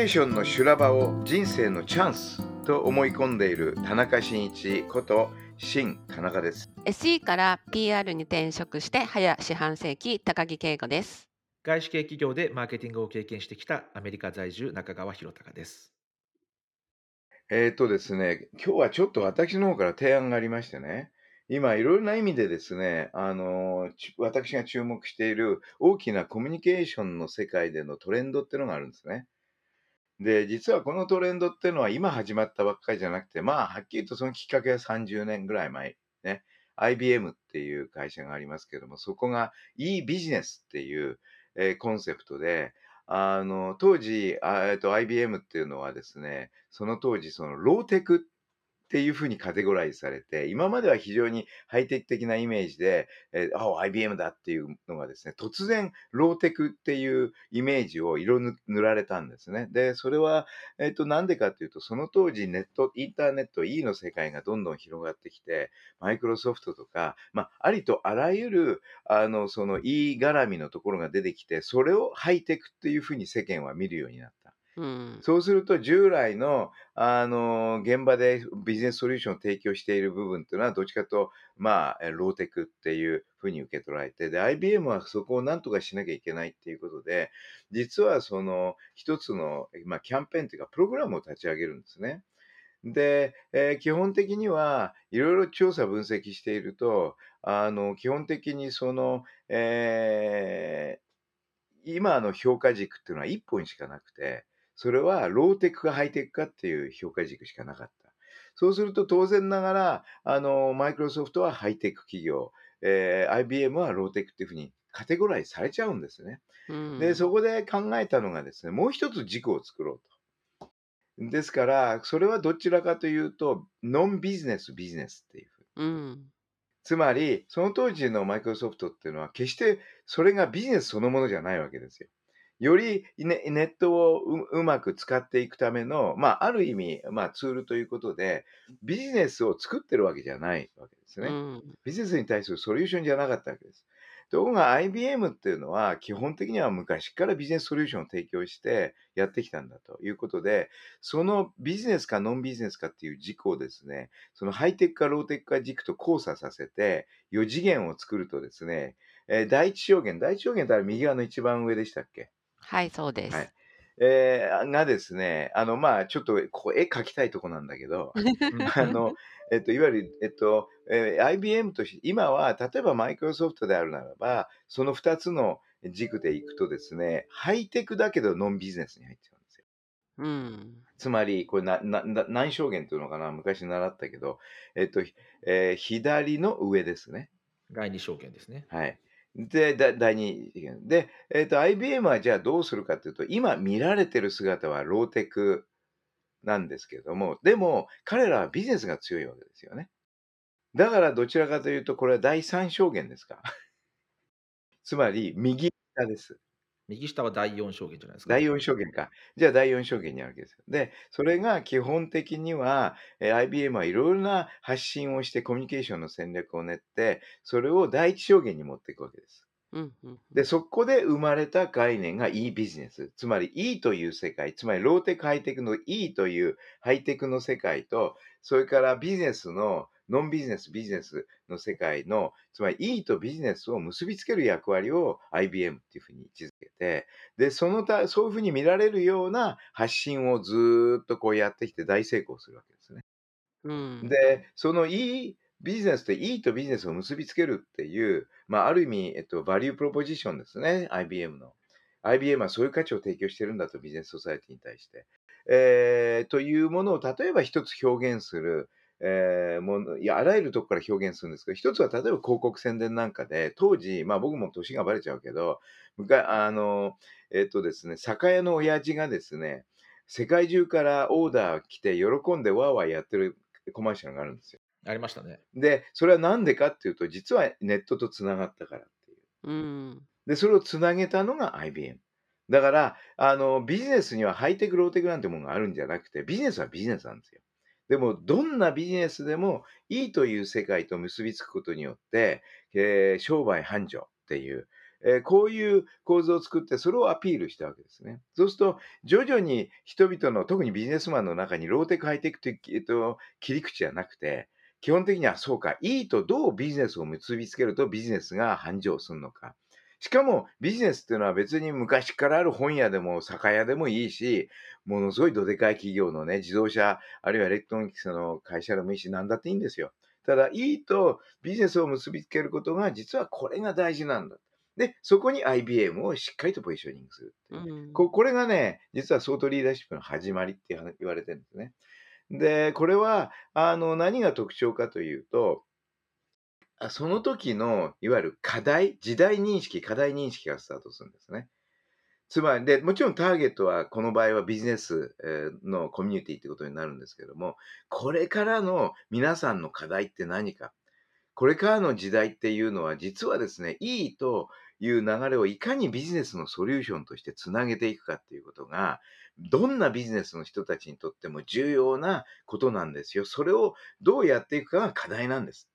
コミュニケーションの修羅場を人生のチャンスと思い込んでいる田中真一こと新田中です。SE から PR に転職して早四半世紀高木恵子です。外資系企業でマーケティングを経験してきたアメリカ在住中川博隆ですえーっとですね、今日はちょっと私の方から提案がありましてね、今いろいろな意味でですね、あのち私が注目している大きなコミュニケーションの世界でのトレンドっていうのがあるんですね。で、実はこのトレンドっていうのは今始まったばっかりじゃなくて、まあ、はっきりとそのきっかけは30年ぐらい前、ね、IBM っていう会社がありますけども、そこが e ビジネスっていう、えーコンセプトで、あの、当時、あえっと、IBM っていうのはですね、その当時、そのローテクっっていうふうにカテゴライズされて、今までは非常にハイテク的なイメージで、えーあ、IBM だっていうのがですね、突然ローテクっていうイメージを色塗られたんですね。で、それは、えっと、なんでかっていうと、その当時ネット、インターネット E の世界がどんどん広がってきて、マイクロソフトとか、まあ、ありとあらゆる、あの、その E 絡みのところが出てきて、それをハイテクっていうふうに世間は見るようになった。そうすると従来の、あの現場でビジネスソリューションを提供している部分っていうのはどっちかと、まあ、ローテクっていうふうに受け取られてで IBM はそこをなんとかしなきゃいけないっていうことで実はその一つの、まあ、キャンペーンというかプログラムを立ち上げるんですね。で、えー基本的にはいろいろ調査分析しているとあの基本的にその、えー今の評価軸っていうのは1本しかなくてそれはローテクかハイテクかっていう評価軸しかなかった。そうすると当然ながら、あの、マイクロソフトはハイテク企業、えー IBM はローテクっていうふうにカテゴライズされちゃうんですね。うんで、そこで考えたのがですね、もう一つ軸を作ろうと。ですから、それはどちらかというと、ノンビジネスビジネスっていうふうに。うん。つまり、その当時のマイクロソフトっていうのは、決してそれがビジネスそのものじゃないわけですよ。よりネネットをううまく使っていくための、まあ、ある意味、まあ、ツールということで、ビジネスを作ってるわけじゃないわけですね。うん。ビジネスに対するソリューションじゃなかったわけです。ところが IBM っていうのは基本的には昔からビジネスソリューションを提供してやってきたんだということで、そのビジネスかノンビジネスかっていう軸をですね、そのハイテクかローテクか軸と交差させて、4次元を作るとですね、えー第一象限、第一象限ってあれ右側の一番上でしたっけ？はい、そうです。はいえーがですね、あの、まあ、ちょっと、ここ絵描きたいとこなんだけど、あの、えっと、いわゆる、えっと、えー IBM として、今は、例えばマイクロソフトであるならば、その2つの軸でいくとですね、ハイテクだけどノンビジネスに入っちゃうんですよ。うん。つまり、これな、な、な何証言というのかな昔習ったけど、えっと、えー左の上ですね。第二証券ですねはい。で、だ第二次元で、えっと、IBM はじゃあどうするかというと、今見られてる姿はローテクなんですけれども、でも彼らはビジネスが強いわけですよね。だからどちらかというと、これは第三証言ですか？つまり、右下です。右下は第四証券じゃないですか第4証言か。じゃあ第4証言にあるわけですよ。で、それが基本的には、えー IBM はいろいろな発信をしてコミュニケーションの戦略を練って、それを第一証言に持っていくわけです。うん。うん。で、そこで生まれた概念が e ビジネス。つまり e という世界、つまりローテクハイテクの e というハイテクの世界と、それからビジネスのノンビジネスビジネスの世界の、つまり e とビジネスを結びつける役割を IBM っていうふうに位置づけて、で、そのた、そういうふうに見られるような発信をずーっとこうやってきて大成功するわけですね。うん。で、その E ビジネスと E とビジネスを結びつけるっていう、まあ、ある意味、えっと、バリュープロポジションですね、IBM の。IBM はそういう価値を提供してるんだと、ビジネスソサエティに対して。えーというものを例えば一つ表現する、えーものいやあらゆるとこから表現するんですけど一つは例えば広告宣伝なんかで当時、まあ、僕も年がバレちゃうけどあのえっとですね酒屋の親父がですね世界中からオーダー来て喜んでワーワーやってるコマーシャルがあるんですよ。ありましたね。でそれは何でかっていうと実はネットとつながったからっていう。うん。で、それをつなげたのが IBM。だから、あの、ビジネスにはハイテク、ローテクなんてものがあるんじゃなくて、ビジネスはビジネスなんですよ。でも、どんなビジネスでもいいという世界と結びつくことによって、えー商売繁盛っていう、えーこういう構造を作って、それをアピールしたわけですね。そうすると、徐々に人々の、特にビジネスマンの中に、ローテク、ハイテクという、えっと、切り口じゃなくて、基本的にはそうか、 e とどうビジネスを結びつけるとビジネスが繁盛するのか。しかもビジネスっていうのは別に昔からある本屋でも酒屋でもいいし、ものすごいどでかい企業のね、自動車、あるいはエレクトロニクスの会社でもいいし、何だっていいんですよ。ただ、 e とビジネスを結びつけることが、実はこれが大事なんだ。で、そこに IBM をしっかりとポジショニングするううん。ここれがね、実はソートリーダーシップの始まりって話言われてるんですね。で、これは、あの、何が特徴かというと、あその時の、いわゆる課題、時代認識、課題認識がスタートするんですね。つまり、で、もちろんターゲットは、この場合はビジネスのコミュニティってことになるんですけども、これからの皆さんの課題って何か？これからの時代っていうのは、実はですね、いいという流れをいかにビジネスのソリューションとしてつなげていくかっていうことが、どんなビジネスの人たちにとっても重要なことなんですよ。それをどうやっていくかが課題なんです。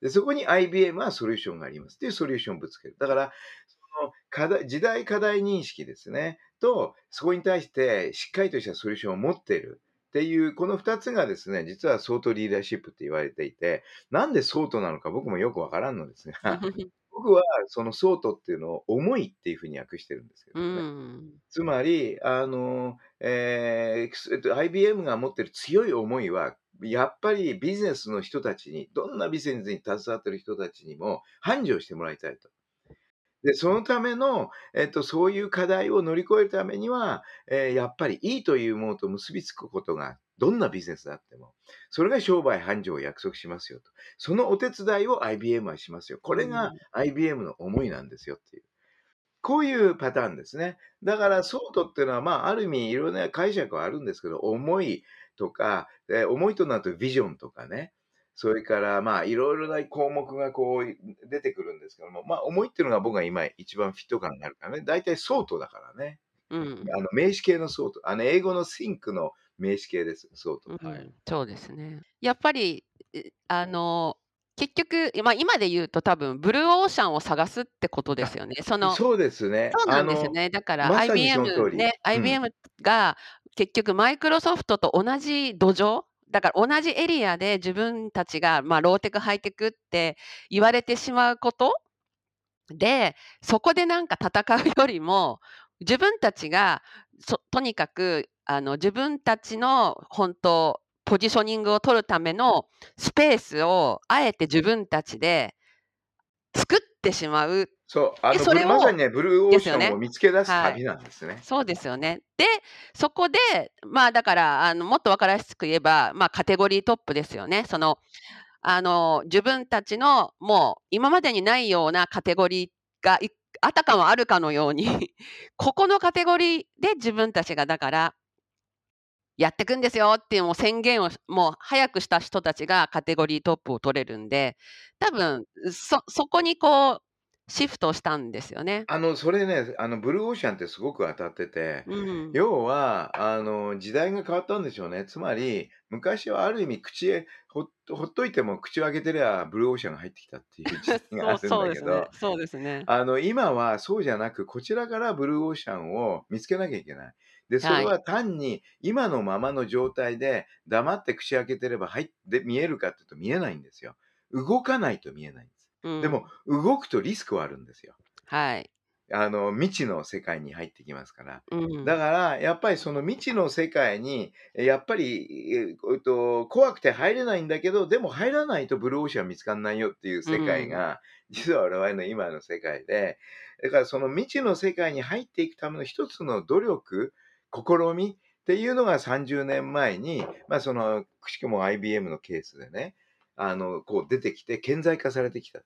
でそこに IBM はソリューションがありますっていうソリューションをぶつける。だから、その課題時代課題認識ですね。と、そこに対してしっかりとしたソリューションを持っている。っていう、この二つがですね、実はソートリーダーシップって言われていて、なんでソートなのか僕もよくわからんのですが、僕はそのソートっていうのを重いっていうふうに訳してるんですけどうね。ん。つまり、あの、えーえっと IBM が持ってる強い思いは、やっぱりビジネスの人たちに、どんなビジネスに携わってる人たちにも繁盛してもらいたいと。で、そのための、えっと、そういう課題を乗り越えるためには、えーやっぱりいいというものと結びつくことが、どんなビジネスであっても、それが商売繁盛を約束しますよと。そのお手伝いを IBM はしますよ。これが IBM の思いなんですよっていう。こういうパターンですね。だから、ソートっていうのは、まあ、ある意味、いろんな解釈はあるんですけど、思いとか、えー思いとなるとビジョンとかね、それから、まあ、いろいろな項目がこう出てくるんですけども、まあ、思いっていうのが僕が今一番フィット感があるからね、大体ソートだからね。うん。あの名詞形のソート。あの英語の think の名詞形です、ソート。うんはいそうですね。やっぱり、えあの、結局、まあ、今で言うと多分、ブルーオーシャンを探すってことですよね。その、そうですね。そうなんですよあね。だから IBM りね、うん IBM が結局マイクロソフトと同じ土壌、だから同じエリアで自分たちが、まあ、ローテク、ハイテクって言われてしまうことで、そこでなんか戦うよりも、自分たちがそとにかくあの自分たちの本当、ポジショニングを取るためのスペースをあえて自分たちで作ってしまうそう、あのそれをまさにね、ブルーオーシャンを見つけ出すはい旅なんですね。そうですよね。で、そこで、まあだから、あのもっと分からやすく言えば、まあカテゴリートップですよね。その、あの、自分たちのもう今までにないようなカテゴリーがいあたかもあるかのように、ここのカテゴリーで自分たちがだから、やっていくんですよっていうもう宣言をもう早くした人たちがカテゴリートップを取れるんで、多分そ、そこにこう、シフトしたんですよね。あの、それね、あの、ブルーオーシャンってすごく当たってて、うん。要は、あの、時代が変わったんでしょうね。つまり、昔はある意味、口へ、ほっほっといても口を開けてりゃ、ブルーオーシャンが入ってきたっていう時代があるんだけど、そうですね。あの、今はそうじゃなく、こちらからブルーオーシャンを見つけなきゃいけない。で、それは単に今のままの状態で黙って口開けてれば入って見えるかっていうと見えないんですよ。動かないと見えないんです。うんでも、動くとリスクはあるんですよ。はい。あの、未知の世界に入ってきますから。うん、だから、やっぱりその未知の世界に、えやっぱり、ええっと、怖くて入れないんだけど、でも入らないとブルーオーシャン見つかんないよっていう世界が、実は我々の今の世界で、だからその未知の世界に入っていくための一つの努力、試み、っていうのが30年前に、まあ、そのくしくも IBM のケースでねあのこう出てきて顕在化されてきた。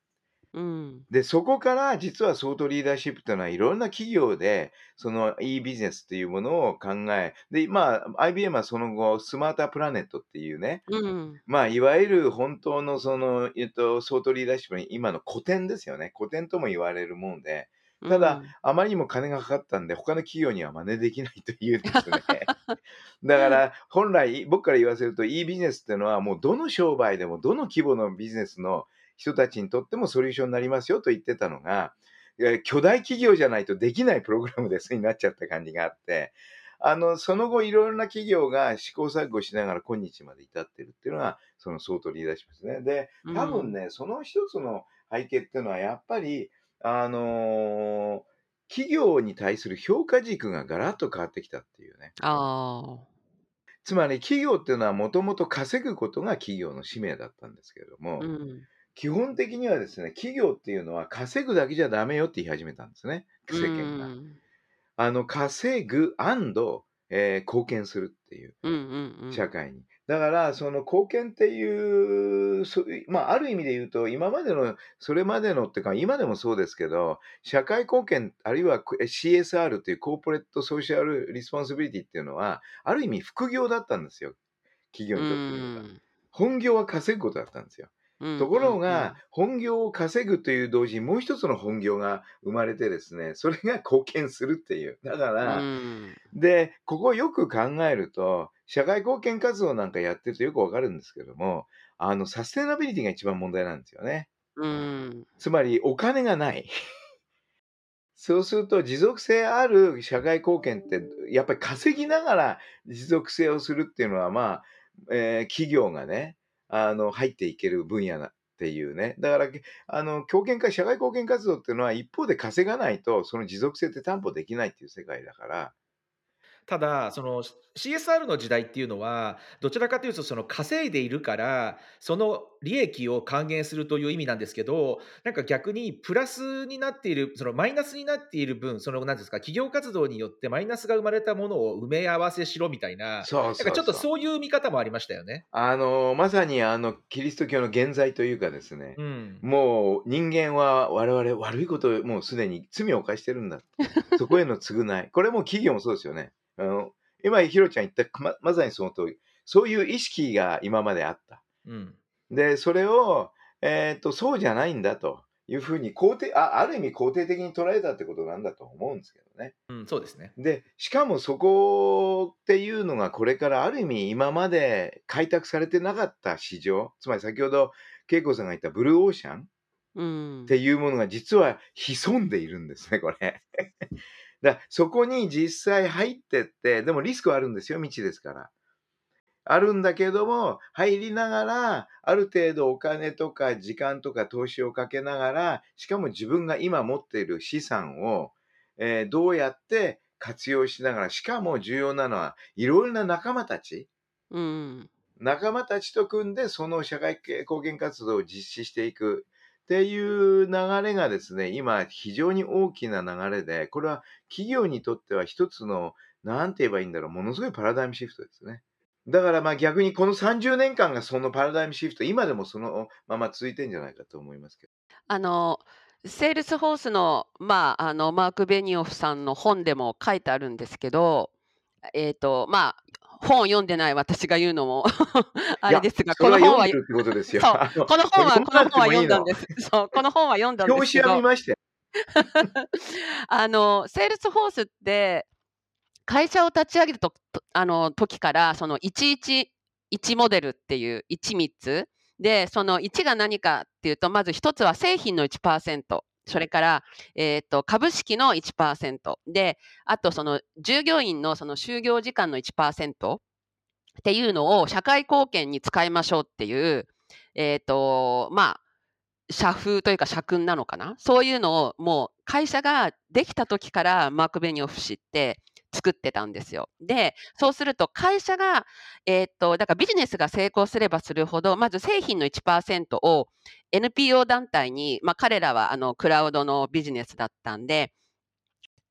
うん。でそこから実はソートリーダーシップというのはいろんな企業でその e ビジネスっていうものを考えでまあ IBM はその後スマータープラネットっていうねうん。まあいわゆる本当のその、えっと、ソートリーダーシップの今の古典ですよね古典とも言われるもんでただあまりにも金がかかったんで、他の企業には真似できないというですね。だから、本来、僕から言わせると、いいビジネスっていうのは、もうどの商売でも、どの規模のビジネスの人たちにとってもソリューションになりますよと言ってたのが、え巨大企業じゃないとできないプログラムですになっちゃった感じがあって、あの、その後いろいろな企業が試行錯誤しながら今日まで至ってるっていうのが、そのソートリーダーシップですね。で、多分ね、その一つの背景っていうのは、やっぱり、あのー企業に対する評価軸がガラッと変わってきたっていうね。ああ。つまり企業っていうのはもともと稼ぐことが企業の使命だったんですけれども、うん。基本的にはですね、企業っていうのは稼ぐだけじゃダメよって言い始めたんですね、世間が。うんあの、稼ぐえー貢献するっていう。社会に。だから、その貢献っていう、そまあ、ある意味で言うと、今までの、それまでのっていうか、今でもそうですけど、社会貢献、あるいはえ CSR という corporate social responsibility っていうのは、ある意味副業だったんですよ。企業にとってみれば。本業は稼ぐことだったんですよ。うんところが、本業を稼ぐという同時にもう一つの本業が生まれてですね、それが貢献するっていう。だかうんら、うんで、ここよく考えると、社会貢献活動なんかやってるとよくわかるんですけども、あの、サステナビリティが一番問題なんですよね。うんつまり、お金がない。そうすると、持続性ある社会貢献って、やっぱり稼ぎながら持続性をするっていうのは、まあ、えー企業がね、あの、入っていける分野なっていうね。だから、あの、貢献化、社会貢献活動っていうのは、一方で稼がないと、その持続性って担保できないっていう世界だから、ただその CSR の時代っていうのはどちらかというとその稼いでいるからその利益を還元するという意味なんですけどなんか逆にプラスになっているそのマイナスになっている分その何ですか企業活動によってマイナスが生まれたものを埋め合わせしろみたいなそうそうなんかちょっとそういう見方もありましたよね。あのまさにあのキリスト教の現在というかですね、うん、もう人間は我々悪いことをもうすでに罪を犯してるんだ。そこへの償い。これも企業もそうですよね。あの今、ひろちゃん言ったままさにその通り。そういう意識が今まであった。うんで、それを、えっとそうじゃないんだというふうに肯定あ、ある意味肯定的に捉えたってことなんだと思うんですけどね。うん、そうですね。で、しかもそこっていうのがこれからある意味今まで開拓されてなかった市場、つまり先ほど恵子さんが言ったブルーオーシャンうんっていうものが実は潜んでいるんですね、これ。だからそこに実際入ってって、でもリスクはあるんですよ、未知ですから。あるんだけども、入りながら、ある程度お金とか時間とか投資をかけながら、しかも自分が今持っている資産を、えーどうやって活用しながら、しかも重要なのは、いろいろな仲間たち、うん。仲間たちと組んでその社会貢献活動を実施していく。っていう流れがですね、今非常に大きな流れで、これは企業にとっては一つの、なんて言えばいいんだろう、ものすごいパラダイムシフトですね。だからまあ逆にこの30年間がそのパラダイムシフト、今でもそのまま続いてんじゃないかと思いますけど。あのセールスフォースの,、まあ、あのマーク・ベニオフさんの本でも書いてあるんですけど、えーとまあ、本を読んでない私が言うのも あれですが、この本は読んでるですよ。この本は読この本は読んだんです。そうこの本は読んだんですけど表紙は見、ましたよ。あのセールスフォースって会社を立ち上げるととあの時からその111モデルっていう13つ。でその1が何かっていうとまず1つは製品の1%それから、えー、と株式の1%であとその従業員のその就業時間の1%っていうのを社会貢献に使いましょうっていう、えーとまあ社風というか社訓なのかな。そういうのをもう会社ができた時からマーク・ベニオフ氏って作ってたんですよ。でそうすると会社が、えーっとだからビジネスが成功すればするほどまず製品の1%を NPO 団体に、まあ、彼らはあのクラウドのビジネスだったんで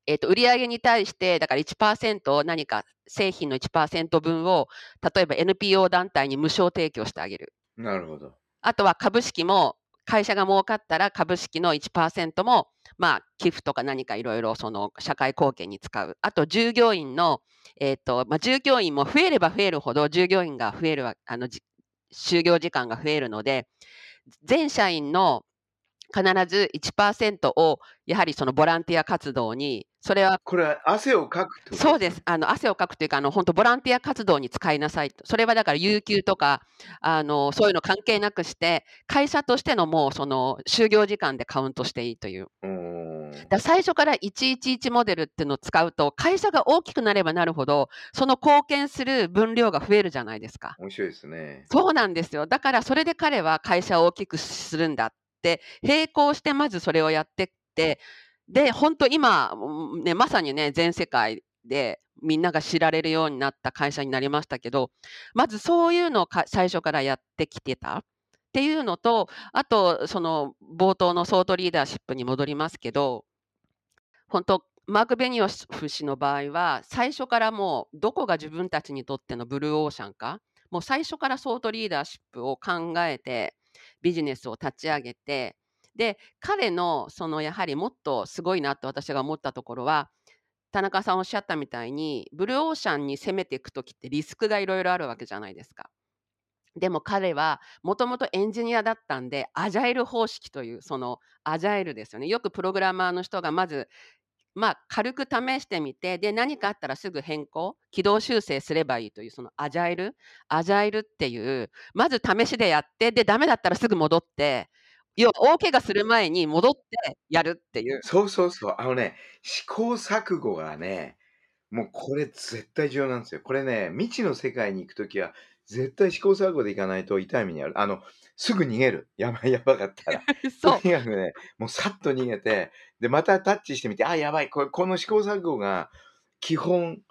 えっと、売上に対して、だから1%何か製品の1%分を、例えば NPO 団体に無償提供してあげる。なるほど。あとは株式も、会社が儲かったら株式の1%も、まあ、寄付とか何かいろいろその社会貢献に使う。あと、従業員の、えっ、と、まあ、従業員も増えれば増えるほど、従業員が増える、あの、就業時間が増えるので、全社員の必ず1%をやはりそのボランティア活動に、それはこれは汗をかくそうです。あの汗をかくというか、あの本当ボランティア活動に使いなさいと。それはだから有給とか、あのそういうの関係なくして、会社としてのもうその就業時間でカウントしていいという。だ最初から111モデルっていうのを使うと、会社が大きくなればなるほど、その貢献する分量が増えるじゃないですか。面白いですね。そうなんですよ。だからそれで彼は会社を大きくするんだ、並行してまずそれをやってって、で、本当今、ね、まさにね、全世界でみんなが知られるようになった会社になりましたけど、まずそういうのを最初からやってきてたっていうのと、あと、その冒頭のソートリーダーシップに戻りますけど、本当、マーク・ベニオフ氏の場合は、最初からもうどこが自分たちにとってのブルーオーシャンか、もう最初からソートリーダーシップを考えて、ビジネスを立ち上げて、で、彼のそのやはりもっとすごいなと私が思ったところは、田中さんおっしゃったみたいに、ブルーオーシャンに攻めていくときってリスクがいろいろあるわけじゃないですか。でも彼はもともとエンジニアだったんで、アジャイル方式という、そのアジャイルですよね。よくプログラマーの人がまずまあ、軽く試してみて、で、何かあったらすぐ変更、軌道修正すればいいという、そのアジャイル、アジャイルっていう、まず試しでやって、で、ダメだったらすぐ戻って、要は大怪我する前に戻ってやるっていう。そうそうそう。あのね、試行錯誤がね、もうこれ絶対重要なんですよ。これね、未知の世界に行くときは、絶対試行錯誤でいかないと痛い目にある。あの、すぐ逃げる。やばい、やばかったら。そとにかくね、もうさっと逃げて、で、またタッチしてみて、あ、やばい、これこの試行錯誤が基本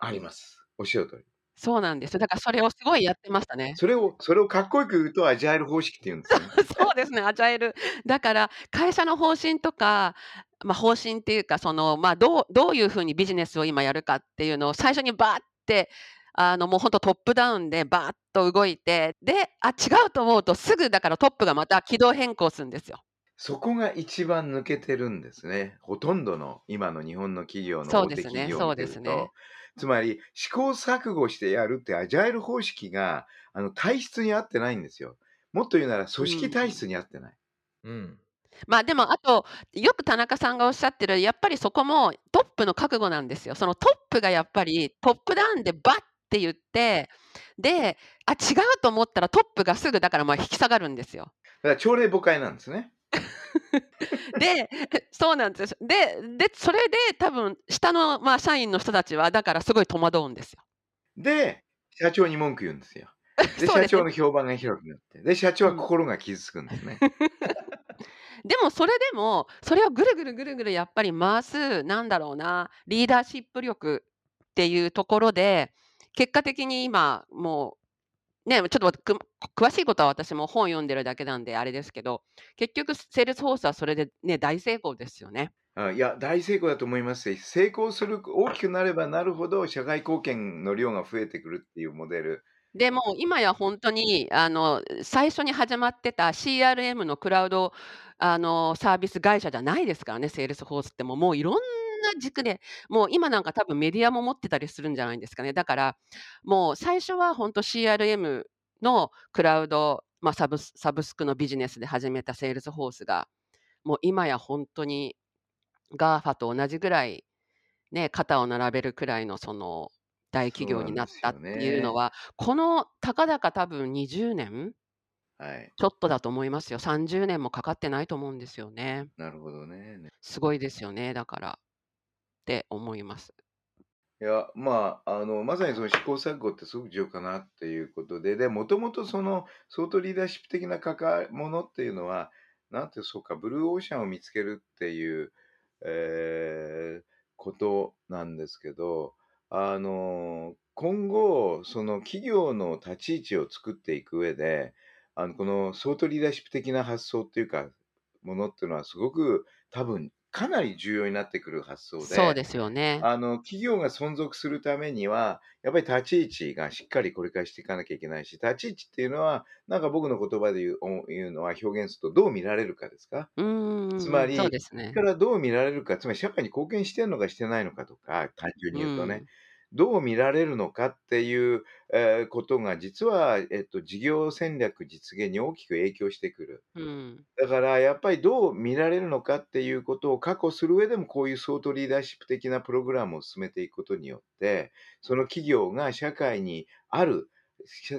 あります。おっしゃる通り。そうなんですよ。だからそれをすごいやってましたね。それをそれをかっこよく言うと、アジャイル方式って言うんですよね。そうですね、アジャイル。だから会社の方針とか、まあ、方針っていうか、その、まあ、どうどういう風にビジネスを今やるかっていうのを最初にバーってあの、もうほんとトップダウンでバーッと動いて、で、あ、違うと思うとすぐだからトップがまた軌道変更するんですよ。そこが一番抜けてるんですね。ほとんどの今の日本の企業のそう大手ですね、企業そうを見てると。ですね。つまり試行錯誤してやるってアジャイル方式があの体質に合ってないんですよ。もっと言うなら組織体質に合ってない。うん。まあ、でもあと、よく田中さんがおっしゃってる、やっぱりそこもトップの覚悟なんですよ。そのトップがやっぱりトップダウンでバッって言って、で、あ、違うと思ったらトップがすぐだからまあ引き下がるんですよ。だから朝令暮改なんですね。で、そうなんです。で、で、それで多分下のまあ社員の人たちはだからすごい戸惑うんですよ。で、社長に文句言うんですよ。で、社長の評判が広くなって、で、社長は心が傷つくんですね。でもそれでも、それをぐるぐるぐるぐるやっぱり回す、なんだろうな、リーダーシップ力っていうところで、結果的に今、もう、ね、ちょっとく詳しいことは私も本読んでるだけなんであれですけど、結局セールスフォースはそれでね、大成功ですよね。あいや、大成功だと思いますし、成功する、大きくなればなるほど、社会貢献の量が増えてくるっていうモデル。でも今や本当にあの最初に始まってた CRM のクラウドあのサービス会社じゃないですからね、セールスフォースってもういろんな軸で、もう今なんか多分メディアも持ってたりするんじゃないんですかね。だから、もう最初は本当 CRM のクラウド、まあ、サブサブスクのビジネスで始めたセールスフォースが、もう今や本当に GAFA と同じぐらい、ね、肩を並べるくらいのその大企業になったっていうのは、このたかだか多分20年はい。ちょっとだと思いますよ。30年もかかってないと思うんですよね。なるほどね。すごいですよね、だから。って思います。いや、まあ、あの、まさにその試行錯誤ってすごく重要かなっていうことで、で、もともとその、相当リーダーシップ的な関わものっていうのは、なんてそうか、ブルーオーシャンを見つけるっていう、えー、ことなんですけど、あの、今後、その企業の立ち位置を作っていく上で、あの、この相当リーダーシップ的な発想っていうか、ものっていうのはすごく多分かなり重要になってくる発想で、そうですよね。あの、企業が存続するためには、やっぱり立ち位置がしっかりこれからしていかなきゃいけないし、立ち位置っていうのは、なんか僕の言葉で言うお言うのは表現するとどう見られるかですか？うんつまうん、そうり、ですね。からどう見られるか、つまり社会に貢献してるのかしてないのかとか、単純うに言うとね。ん。どう見られるのかっていう、え、ことが実は、えっと、事業戦略実現に大きく影響してくる。うん。だからやっぱりどう見られるのかっていうことを確保する上でも、こういうソートリーダーシップ的なプログラムを進めていくことによって、その企業が社会にある、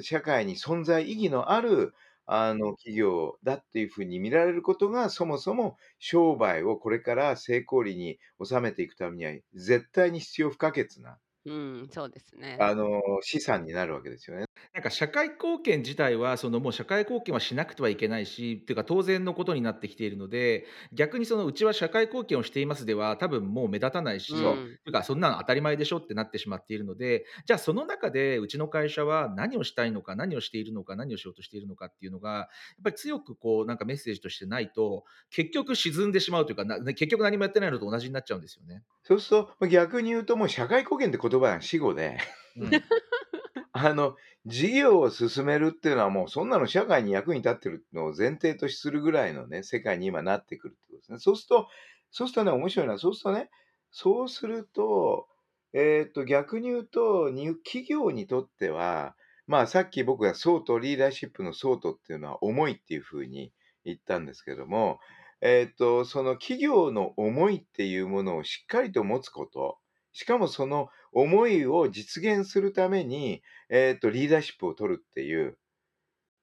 社会に存在意義のある、あの、企業だっていう風に見られることが、そもそも商売をこれから成功裏に収めていくためには、絶対に必要不可欠なうん、そうですね。あの、資産になるわけですよね。なんか社会貢献自体は、その、もう社会貢献はしなくてはいけないし、っていうか当然のことになってきているので、逆にそのうちは社会貢献をしていますでは、多分もう目立たないし、うそう。ん。ていうかそんなの当たり前でしょってなってしまっているので、じゃあその中でうちの会社は何をしたいのか、何をしているのか、何をしようとしているのかっていうのが、やっぱり強くこうなんかメッセージとしてないと、結局沈んでしまうというか、な結局何もやってないのと同じになっちゃうんですよね。そうすると、ま、逆に言うともう社会貢献って言葉が死語で、うん。あの、事業を進めるっていうのはもうそんなの社会に役に立ってるのを前提とするぐらいのね、世界に今なってくるってことですね。そうするとそうするとね、面白いのは、そうするとね、そうすると、えっと、逆に言うと、に企業にとっては、まあ、さっき僕がソートリーダーシップのソートっていうのは思いっていう風に言ったんですけども、えっと、その企業の思いっていうものをしっかりと持つこと、しかもその思いを実現するために、えっと、リーダーシップを取るっていう、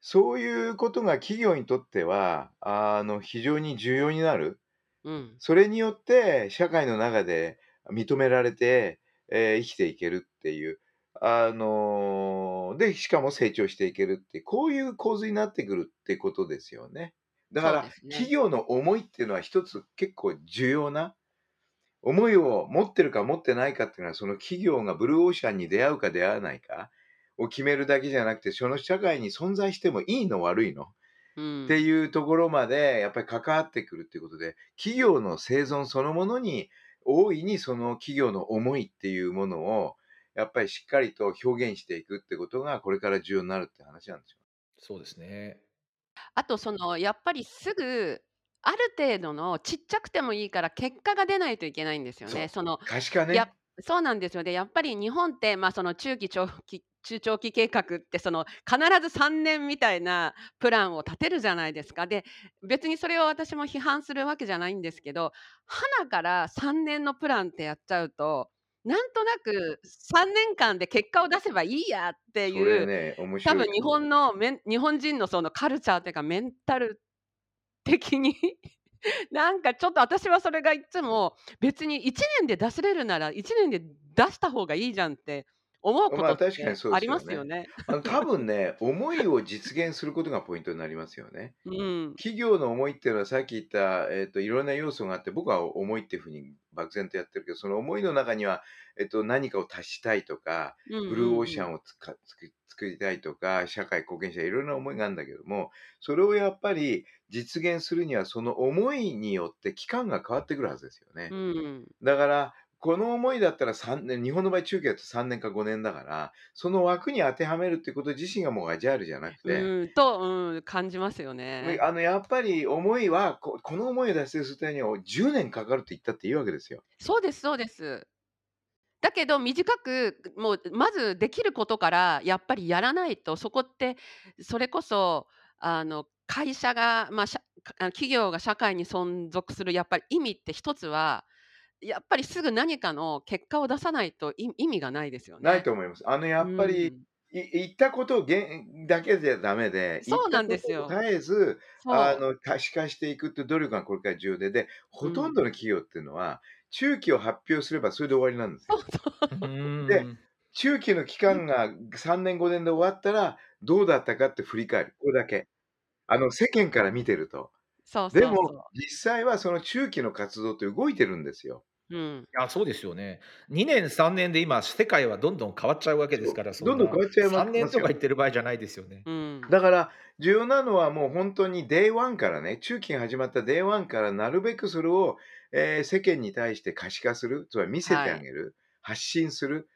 そういうことが企業にとっては、あの、非常に重要になる。うん。それによって社会の中で認められて、え、生きていけるっていう、あの、で、しかも成長していけるって、こういう構図になってくるってことですよね。だから、そうです企ね。業の思いっていうのは一つ結構重要な思いを持ってるか持ってないかっていうのは、その企業がブルーオーシャンに出会うか出会わないかを決めるだけじゃなくて、その社会に存在してもいいの悪いのってうん。いうところまでやっぱり関わってくるっていうことで、企業の生存そのものに、大いにその企業の思いっていうものを、やっぱりしっかりと表現していくってことが、これから重要になるって話なんですよ。そうですね。あとそのやっぱりすぐ、ある程度のちっちゃくてもいいから結果が出ないといけないんですよ。ね。その、可視化やね。そうなんですよ。で、やっぱり日本って、ま、その中期長期 中長期計画ってその必ず3年みたいなプランを立てるじゃないですか。で、別にそれを私も批判するわけじゃないんですけど、齟から3年のプランってやっちゃうと、なんとなく3年間で結果を出せばいいやってそいう、れね、面多。分日本の日本人のそのカルチャーっていうかメンタル的に なんかちょっと私はそれがいつも、別に1年で出せれるなら1年で出した方がいいじゃんって思うこまあ、とっ確かにてありそうですよね。ますよね。あの、多分ね、思いを実現することがポイントになりますよね。うん。企業の思いっていうのはさっき言った、えっと、いろんな要素があって、僕は思いっていう風に漠然とやってるけど、その思いの中には、えっと、何かを足したいとか、うんブルー。オーシャンをつかつく作りたいとか、社会貢献者いろんな思いがあるんだけども、それをやっぱり実現するには、その思いによって期間が変わってくるはずですよね。うん。だから、この思いだったら3年日本の場合中期だと3年か5年だから、その枠に当てはめるってこと自身がもうアジャールじゃなくてうん、と、うん、感じますよね、ね。あの、やっぱり思いは、ここの思いを達成するためには10年かかるって言ったっていいわけですよ。そうですそうです。だけど短く、もうまずできることからやっぱりやらないと、そこってそれこそあの会社が、ま、あの企業が社会に存続するやっぱり意味って一つは、やっぱりすぐ何かの結果を出さないとい意味がないですよね。ないと思います。あの、やっぱり、うん。い言ったことをげんだけじゃダメで、言そうったこなんですよ。絶えず、そう。あの、可視化していくって努力がこれから重要で、で、うほとんん。どの企業っていうのは、中期を発表すればそれで終わりなんですそよ。うそう。うで。中期の期間が3年5年で終わったら、どうだったかって振り返る。これだけ。あの、世間から見てると。そうでも、そうそ実際はその中期の活動って動いてるんですよ。う。うん。いや、そうですよね。2年、3年で今世界はどんどん変わっちゃうわけですそから。どんどん変わっちゃいま3年ますよ。とか言ってる場合じゃないですよね。うん。だから、重要なのはもうほんとに Day 1からね、中期が始まった Day 1からなるべくそれを、えー世間に対して可視化する、つまり見せてあげる、発信する、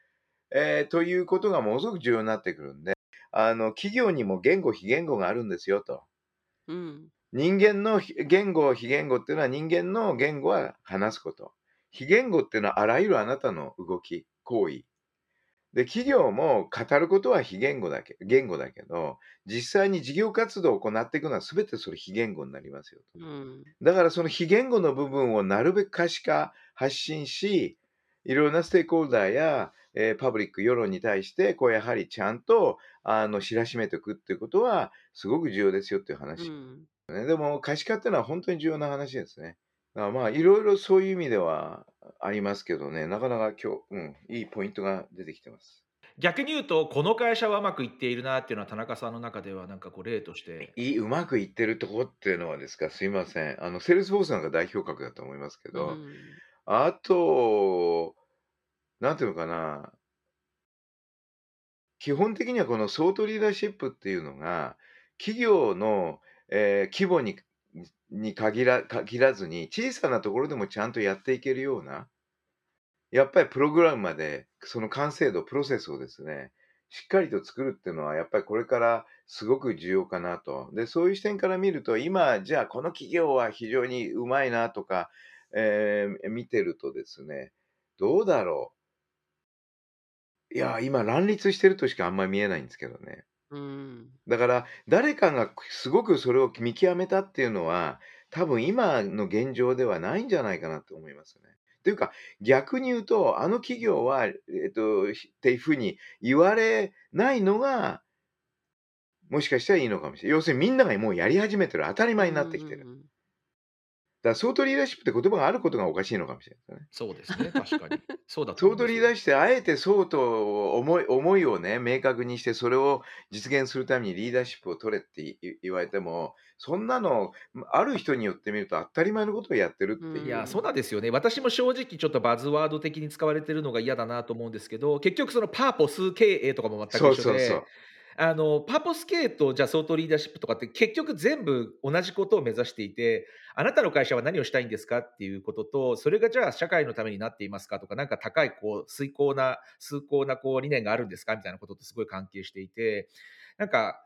えーということがものすごく重要になってくるんで、あの企業にも言語、非言語があるんですよと。うん。人間の非言語、非言語っていうのは人間の言語は話すこと。非言語っていうのはあらゆるあなたの動き、行為。で、企業も語ることは非言語だけ、言語だけど、実際に事業活動を行っていくのは全てそれ非言語になりますよと。うん。だからその非言語の部分をなるべく可視化、発信し、いろんなステークホルダーや、えーパブリック、世論に対して、こうやはりちゃんとあの知らしめていくっていうことは、すごく重要ですよっていうう話。ん。ね、でも可視化っていうのは本当に重要な話ですね。だからまあいろいろそういう意味ではありますけどね、なかなか今日、うん、いいポイントが出てきてます。逆に言うと、この会社はうまくいっているなっていうのは、田中さんの中では、なんかこう、例として。いいうまくいってるとこっていうのはですか、すいません。あの、セールスフォースなんか代表格だと思いますけうど、ん。あと、なんていうのかな、基本的にはこのソートリーダーシップっていうのが、企業の、えー規模にに限ら限らずに、小さなところでもちゃんとやっていけるような、やっぱりプログラムまで、その完成度、プロセスをですね、しっかりと作るっていうのは、やっぱりこれからすごく重要かなと。で、そういう視点から見ると、今、じゃあこの企業は非常にうまいなとか、えー見てるとですね、どうだろう。いや、今乱立してるとしかあんまり見えないんですけどね。うん。だから、誰かがすごくそれを見極めたっていうのは、多分今の現状ではないんじゃないかなと思いますね。というか、逆に言うと、あの企業は、えっと、っていうふうに言われないのが、もしかしたらいいのかもしれない。要するにみんながもうやり始めてる、当たり前になってきてる。うんだから、ソートリーダーシップって言葉があることがおかしいのかもしれないですね。そうですね、確かに。そうだとソー思いますよトリーダーして、あえてそうと思い思いをね、明確にして、それを実現するためにリーダーシップを取れってい言われても、そんなの、ある人によってみると当たり前のことをやってるっていう。うんいや、そうなんですよね。私も正直ちょっとバズワード的に使われてるのが嫌だなと思うんですけど、結局そのパーポス経営とかも全そうく一緒で、そうそう。あの、パーポス経営とじゃあ相当リーダーシップとかって結局全部同じことを目指していて、あなたの会社は何をしたいんですかっていうことと、それがじゃあ社会のためになっていますかとか、なんか高いこう崇高な、崇高なこう理念があるんですかみたいなこととすごい関係していて、なんか、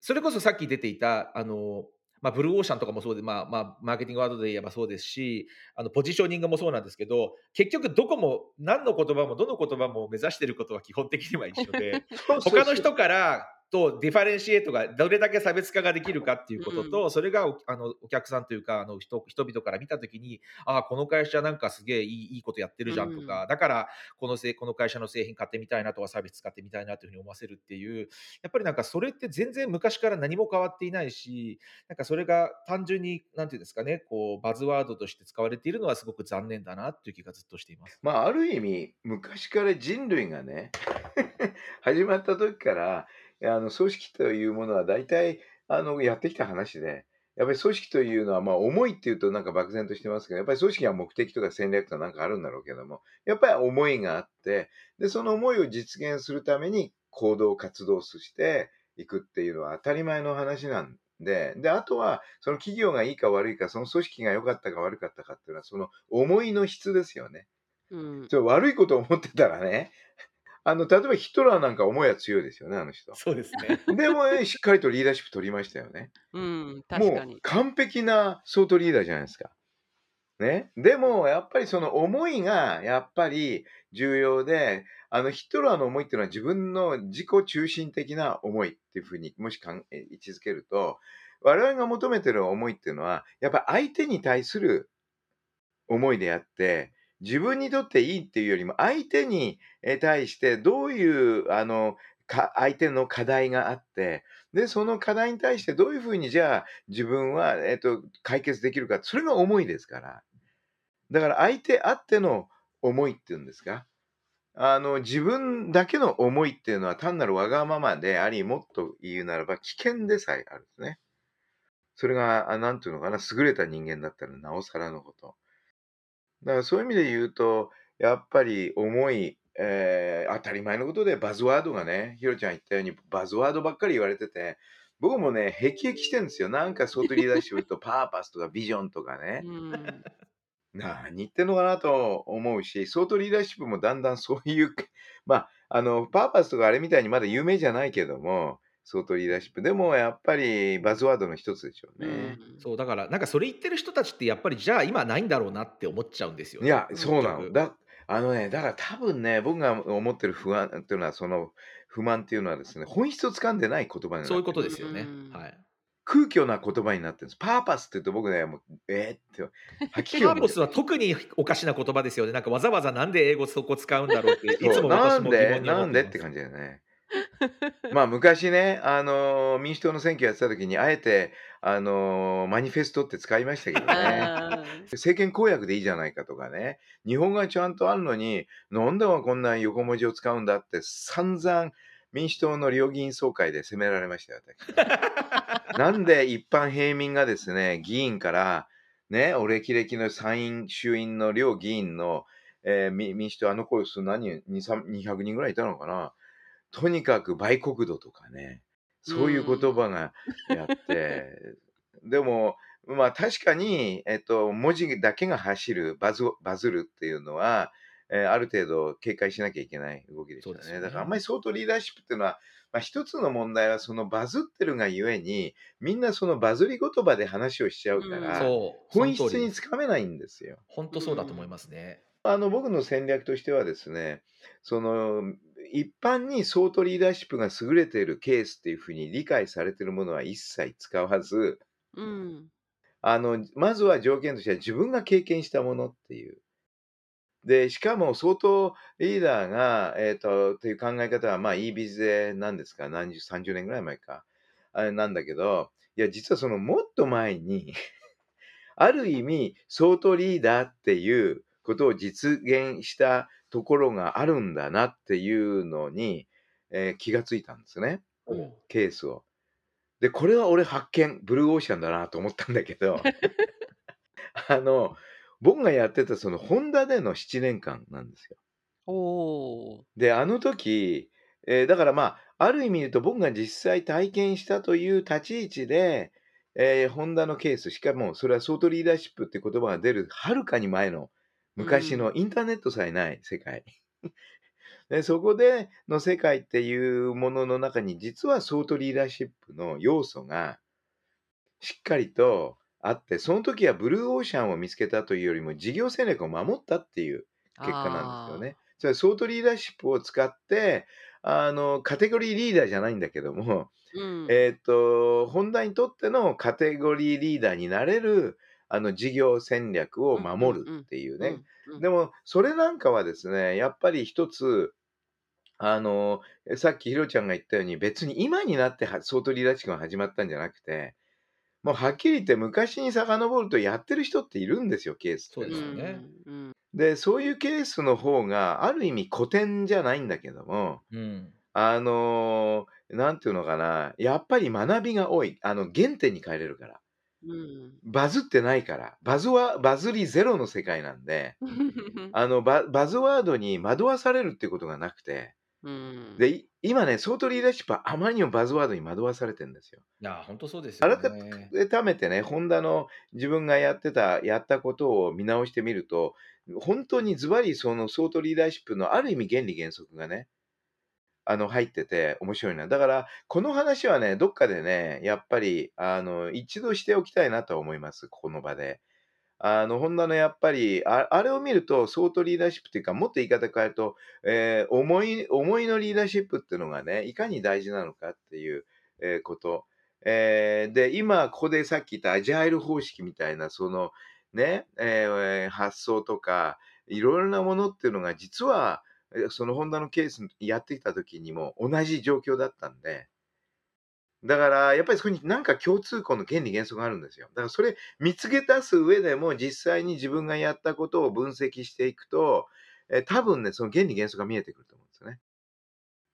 それこそさっき出ていた、あの、まあ、ブルーオーシャンとかもそうで、まあ、まあ、マーケティングワードで言えばそうですし、あの、ポジショニングもそうなんですけど、結局どこも、何の言葉もどの言葉も目指していることは基本的には一緒で、他の人からと differentiate がどれだけ差別化ができるかっていうことと、それがおあのお客さんというかあの人人々から見たときにああこの会社なんかすげえいいいいことやってるじゃんとか、だからこのせこの会社の製品買ってみたいなとかサービス使ってみたいなというふうに思わせるっていうやっぱりなんかそれって全然昔から何も変わっていないしなんかそれが単純になんていうんですかねこうバズワードとして使われているのはすごく残念だなっていう気がずっとしています。まあ、ある意味、昔から人類がね、始まった時から、あの組織というものは大体あのやってきた話で、やっぱり組織というのは、まあ、思いっていうとなんか漠然としてますけど、やっぱり組織は目的とか戦略とかなんかあるんだろうけども、やっぱり思いがあって、で、その思いを実現するために行動、活動していくっていうのは当たり前の話なんで、で、あとは、その企業がいいか悪いか、その組織が良かったか悪かったかっていうのは、その思いの質ですよね。うん悪いことを思ってたらね、あの、例えばヒトラーなんか思いは強いですよね、あの人。そうですね。でもね、しっかりとリーダーシップ取りましたよね。うん、確かもうに。完璧なソートリーダーじゃないですか。ね？でも、やっぱりその思いがやっぱり重要で、あのヒトラーの思いっていうのは自分の自己中心的な思いっていうふうにもしかんえ位置づけると、我々が求めてる思いっていうのは、やっぱ相手に対する思いであって、自分にとっていいっていうよりも、相手に対してどういう、あの、か相手の課題があって、で、その課題に対してどういうふうにじゃあ自分は、えっと、解決できるか、それが思いですから。だから相手あっての思いっていうんですか。あの、自分だけの思いっていうのは単なるわがままであり、もっと言うならば危険でさえあるんですね。それが、あなんていうのかな、優れた人間だったらなおさらのこと。だからそういう意味で言うと、やっぱり思い、えー当たり前のことでバズワードがね、ひろちゃん言ったようにバズワードばっかり言われてて、僕もね、辟易してるんですよ。なんかソートリーダーシップと パーパスとかビジョンとかねう。ん、何言ってんのかなと思うし、相当リーダーシップもだんだんそういう、まあ、あの、パーパスとかあれみたいにまだ有名じゃないけども、相当リーダーシップ。でもやっぱりバズワードの一つでしょううね。ん。そう、だから、なんかそれ言ってる人たちってやっぱり、じゃあ今ないんだろうなって思っちゃうんですよね、いや、うん。そうなの。だあのね、だから多分ね、僕が思ってる不安っていうのは、その不満っていうのはですね、本質を掴んでない言葉にそういうこと。ですよね。うん。はい。空虚な言葉になってるんです。パーパスって言うと僕ね、もう、えーって吐き気パーポスは特におかしな言葉ですよね。なんかわざわざなんで英語そこ使うんだろうって、いつもなん私も疑で問に思なんってます。で？って感じだよね。まあ昔ね、あの、民主党の選挙やってた時に、あえて、あの、マニフェストって使いましたけどね。政権公約でいいじゃないかとかね。日本がちゃんとあるのに、なんでこんな横文字を使うんだって散々民主党の両議員総会で責められましたよ、私。なんで一般平民がですね、議員から、ね、お歴々の参院、衆院の両議員の、えーみ民主党、あの頃数何人、2、3 200人ぐらいいたのかな。とにかく売国度とかね、うそういう言ん。葉がやって、でも、まあ確かに、えっと、文字だけが走る、バズ、バズるっていうのは、えーある程度警戒しなきゃいけない動きでしたね。そうですよだからあんまね。り相当リーダーシップっていうのは、まあ一つの問題はそのバズってるがゆえに、みんなそのバズり言葉で話をしちゃうかうん。ら、そう、その本質に。つかめないんですよ。ほんうとそうだと思いん。ますね。あの、僕の戦略としてはですね、その、一般に相当リーダーシップが優れているケースっていうふうに理解されているものは一切使わず、うん。あの、まずは条件としては自分が経験したものっていう。で、しかも相当リーダーが、えっと、っていう考え方は、まあ、いいビズで何ですか、何十、30年ぐらい前か。あれなんだけど、いや、実はそのもっと前に ある意味、相当リーダーっていうことを実現したところがあるんだなっていうのに、えー気がついたんですね。うん。ケースを。で、これは俺発見、ブルーオーシャンだなと思ったんだけど、あの、僕がやってたそのホンダでの7年間なんですよ。おお。で、あの時、えーだからまあ、ある意味言うと僕が実際体験したという立ち位置で、えーホンダのケース、しかもそれはソートリーダーシップって言葉が出るはるかに前のうん。昔のインターネットさえない世界。でそこでの世界っていうものの中に実はソートリーダーシップの要素がしっかりとあって、その時はブルーオーシャンを見つけたというよりも事業戦略を守ったっていう結果なんですよあね。それはソートリーダーシップを使って、あの、カテゴリーリーダーじゃないんだけども、あ。うん。えっと、ホンダにとってのカテゴリーリーダーになれる、あの、事業戦略を守る。っていうね。でも、それなんかはですね、やっぱり一つ、あの、さっきひろちゃんが言ったように、別に今になってはソートリーダーシップが始まったんじゃなくて、もうはっきり言って昔に遡るとやってる人っているんですよ、ケースっそうてのは。ですよね。うん。うん。で、そういうケースの方が、ある意味古典じゃないんだけども、うん。あの、なんていうのかな、やっぱり学びが多い。あの、原点に帰れるから。うん。バズってないから。バズは、バズりゼロの世界なんで、あの、ババズワードに惑わされるってことがなくて、うん。で、い今ね、相当リーダーシップはあまりにもバズワードに惑わされてるんですよ。いや、ほんとそうですよね。改めてね、ホンダの自分がやってた、やったことを見直してみると、本当にズバリその相当リーダーシップのある意味原理原則がね、あの、入ってて面白いな。だから、この話はね、どっかでね、やっぱり、あの、一度しておきたいなと思います、ここの場で。あの、ホンダのやっぱり、ああれを見ると、相当リーダーシップっていうか、もっと言い方変えると、えー思い、思いのリーダーシップっていうのがね、いかに大事なのかっていう、えーこと。えーで、今、ここでさっき言ったアジャイル方式みたいな、その、ね、えー発想とか、いろいろなものっていうのが、実は、そのホンダのケースやってきた時にも同じ状況だったんで、だから、やっぱりそこになんか共通項の原理原則があるんですよ。だからそれ見つけ出す上でも実際に自分がやったことを分析していくと、えー多分ね、その原理原則が見えてくると思うんですよね。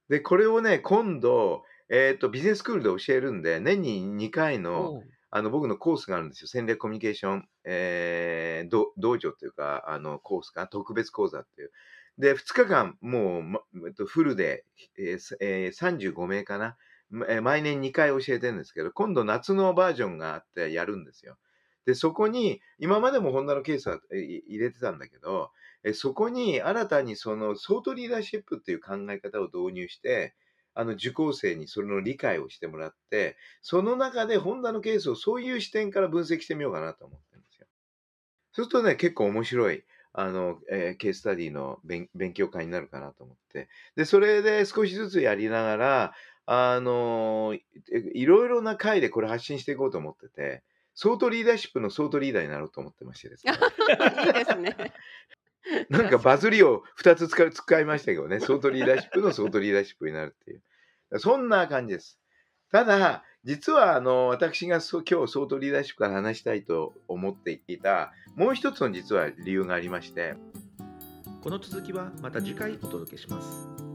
で、これをね、今度、えっ、と、ビジネススクールで教えるんで、年に2回の、あの、僕のコースがあるんですよ。戦略コミュニケーション、えー、ど道場っていうか、あの、コースか、特別講座っていう。で、2日間、もう、フルで、えー35名かな。毎年2回教えてるんですけど、今度夏のバージョンがあってやるんですよ。で、そこに、今までもホンダのケースは入れてたんだけど、そこに新たにそのソートリーダーシップっていう考え方を導入して、あの受講生にそれの理解をしてもらって、その中でホンダのケースをそういう視点から分析してみようかなと思ってるんですよ。そうするとね、結構面白い、あの、えーケーススタディの勉勉強会になるかなと思って。で、それで少しずつやりながら、あのいいろいろな回でこれ発信していこうと思ってて、ソートリーダーシップのソートリーダーになろうと思ってましてですね。いいですね。なんかバズりを2つ使い使いましたけどね、ソートリーダーシップのソートリーダーシップになるっていう。そんな感じです。ただ、実はあの私がそう今日相当リーダーシップから話したいと思っていた、もう一つの実は理由がありまして、この続きはまた次回お届けします。